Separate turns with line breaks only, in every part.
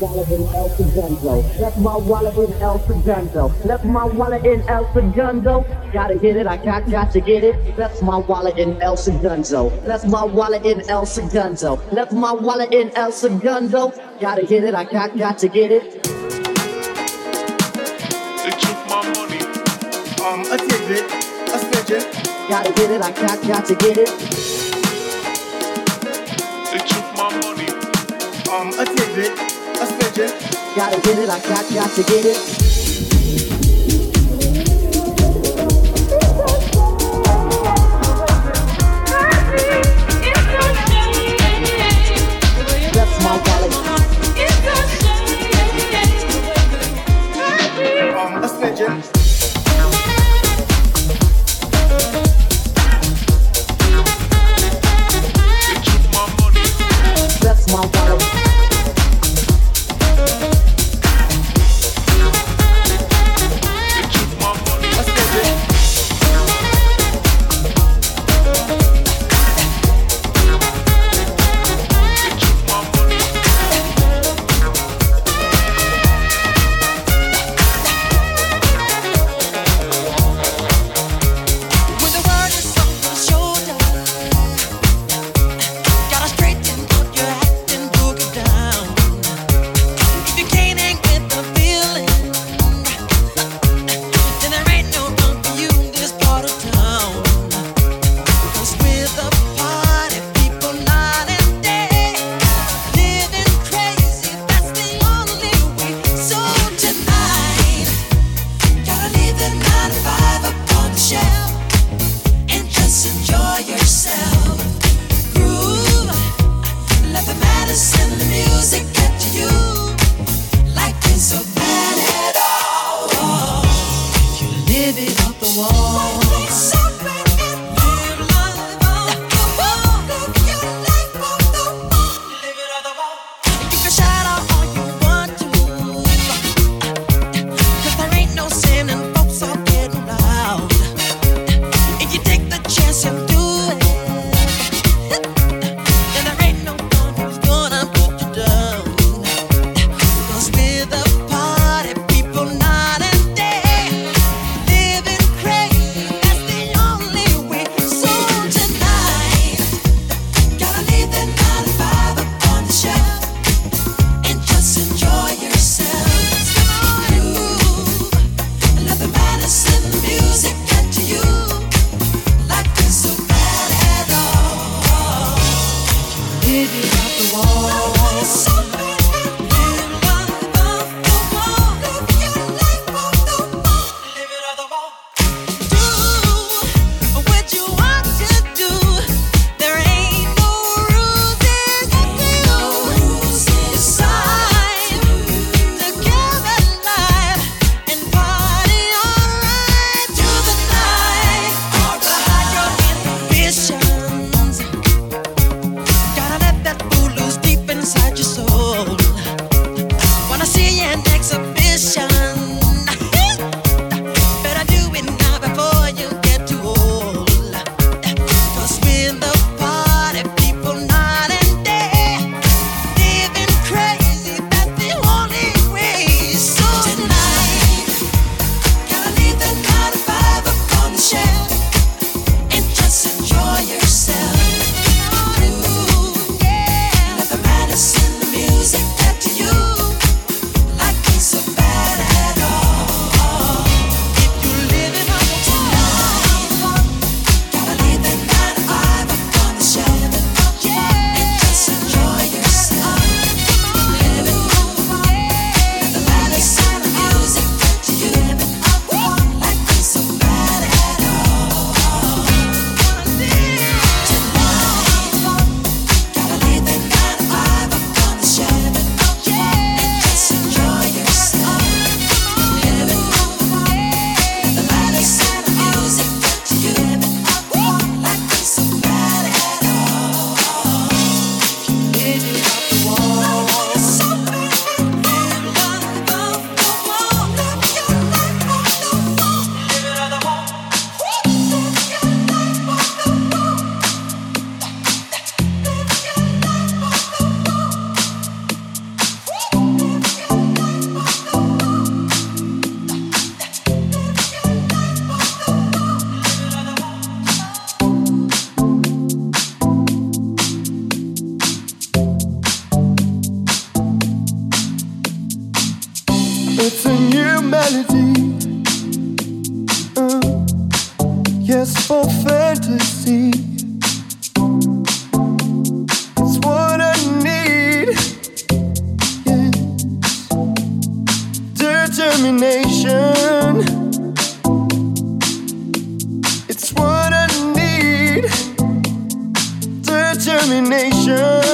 Left my
wallet in El Segundo. Gotta get it, I got, got to get it. Left my wallet in El Segundo. Left my wallet in El Segundo. Left my wallet in El Segundo. Gotta get it, I got, got to get it.
They took my money.
Um, a tidbit, a smidgen.
Gotta get it, I got, got to get it.
They took my money.
Um, a tidbit,
Gotta get it, I got, got to get it.
It's what I need. Determination.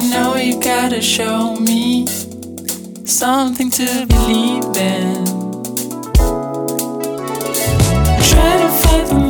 you know you gotta show me something to
believe in.
Try to fight the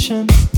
position.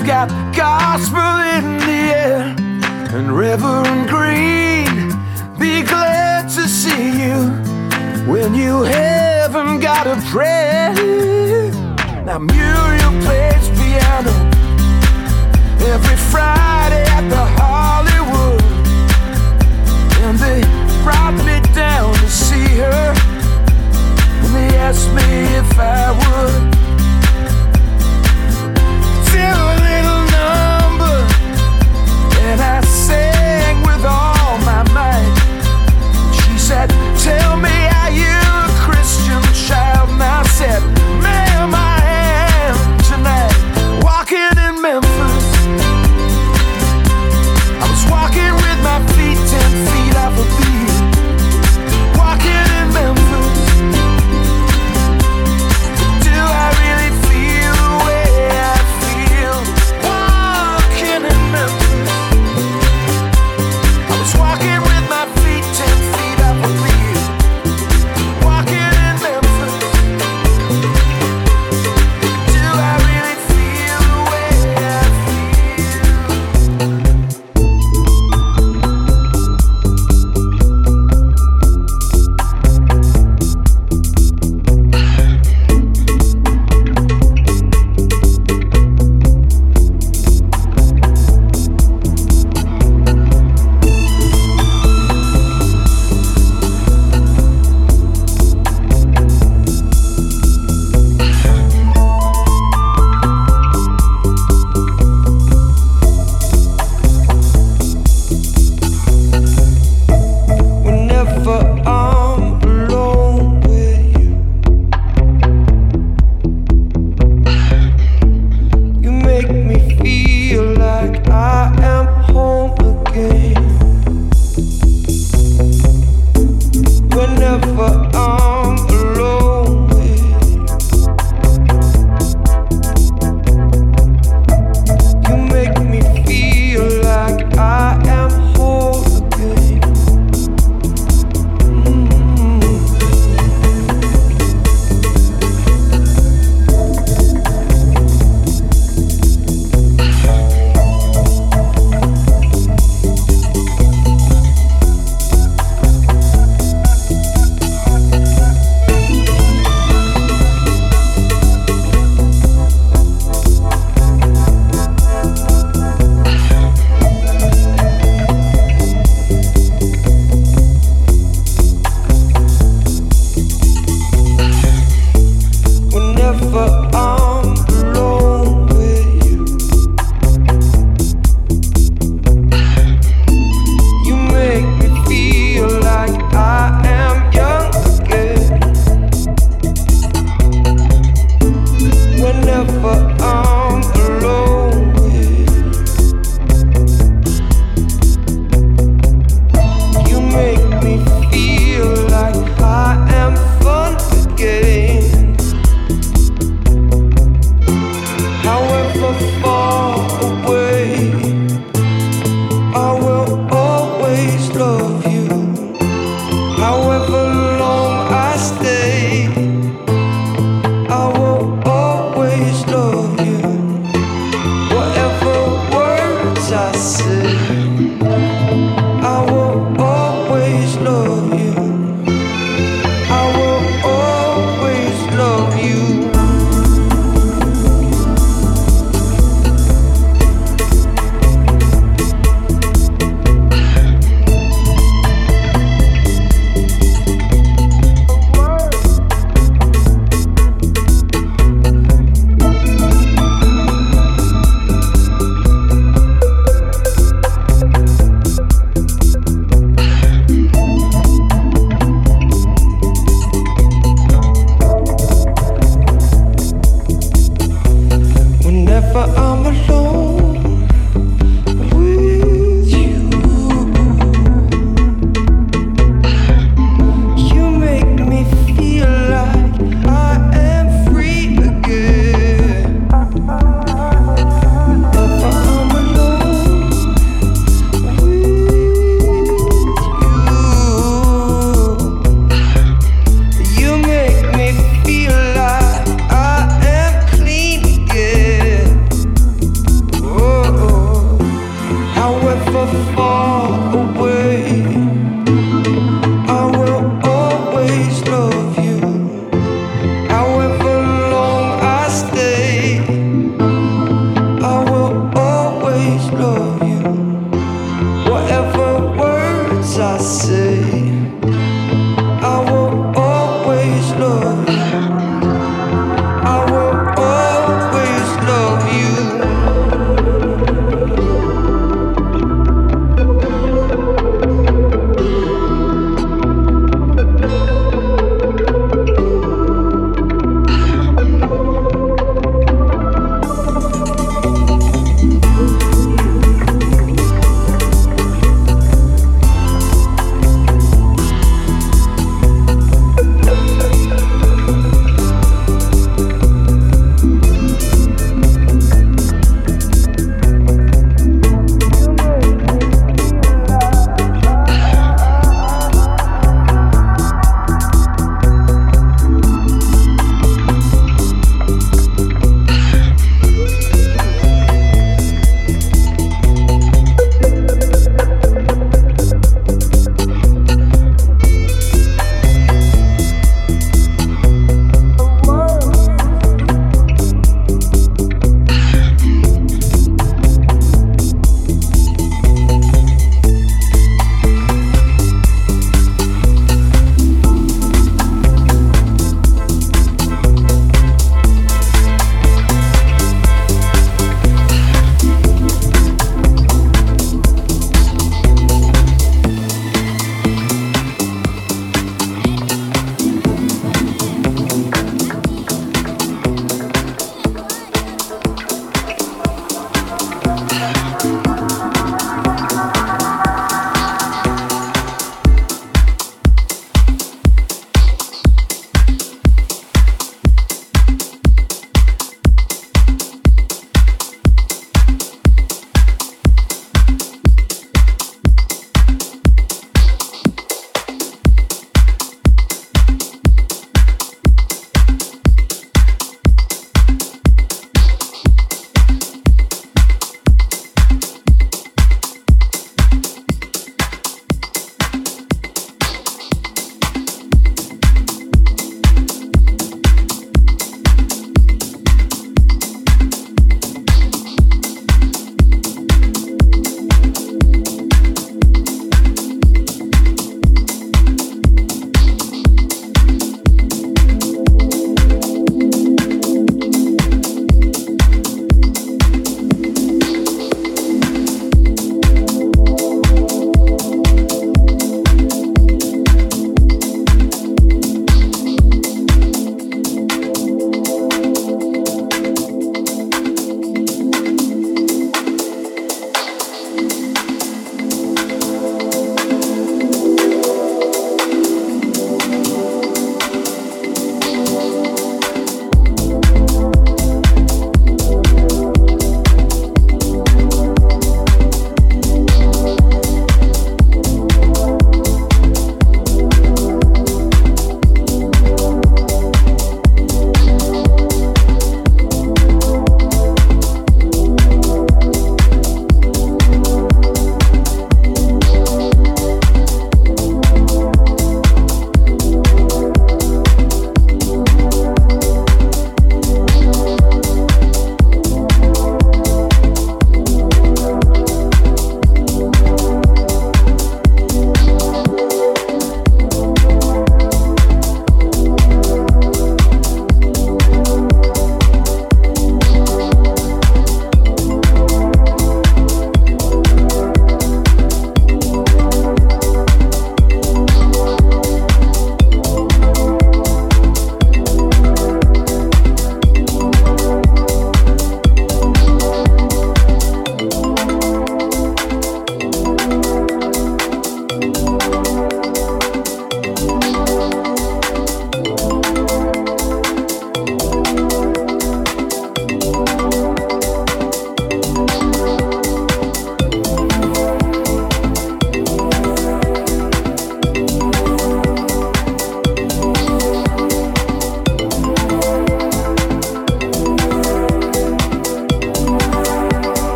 We've got gospel in the air and Reverend Green. Be glad to see you when you haven't got a prayer. Now Muriel plays piano every Friday at the Hollywood, and they brought me down to see her, and they asked me if I would.